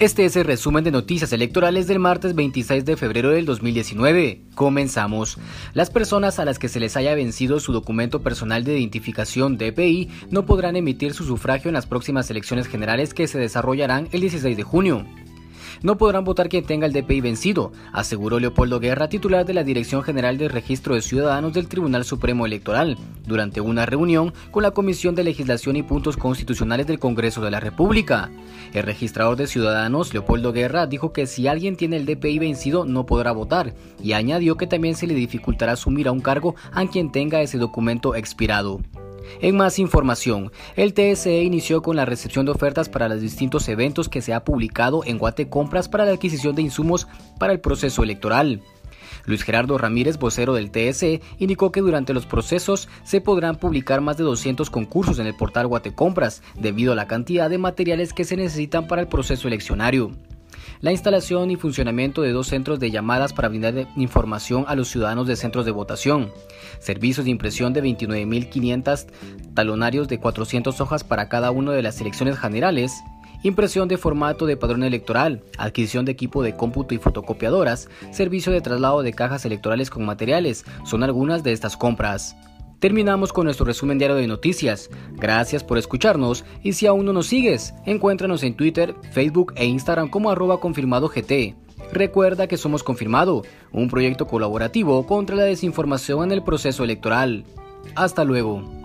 Este es el resumen de noticias electorales del martes 26 de febrero del 2019. Comenzamos. Las personas a las que se les haya vencido su documento personal de identificación DPI no podrán emitir su sufragio en las próximas elecciones generales que se desarrollarán el 16 de junio. No podrán votar quien tenga el DPI vencido, aseguró Leopoldo Guerra, titular de la Dirección General de Registro de Ciudadanos del Tribunal Supremo Electoral, durante una reunión con la Comisión de Legislación y Puntos Constitucionales del Congreso de la República. El registrador de Ciudadanos, Leopoldo Guerra, dijo que si alguien tiene el DPI vencido no podrá votar y añadió que también se le dificultará asumir a un cargo a quien tenga ese documento expirado. En más información, el TSE inició con la recepción de ofertas para los distintos eventos que se ha publicado en Guate Compras para la adquisición de insumos para el proceso electoral. Luis Gerardo Ramírez, vocero del TSE, indicó que durante los procesos se podrán publicar más de 200 concursos en el portal Guatecompras, debido a la cantidad de materiales que se necesitan para el proceso eleccionario la instalación y funcionamiento de dos centros de llamadas para brindar información a los ciudadanos de centros de votación, servicios de impresión de 29.500 talonarios de 400 hojas para cada una de las elecciones generales, impresión de formato de padrón electoral, adquisición de equipo de cómputo y fotocopiadoras, servicio de traslado de cajas electorales con materiales, son algunas de estas compras. Terminamos con nuestro resumen diario de noticias. Gracias por escucharnos y si aún no nos sigues, encuéntranos en Twitter, Facebook e Instagram como arroba confirmado GT. Recuerda que somos Confirmado, un proyecto colaborativo contra la desinformación en el proceso electoral. Hasta luego.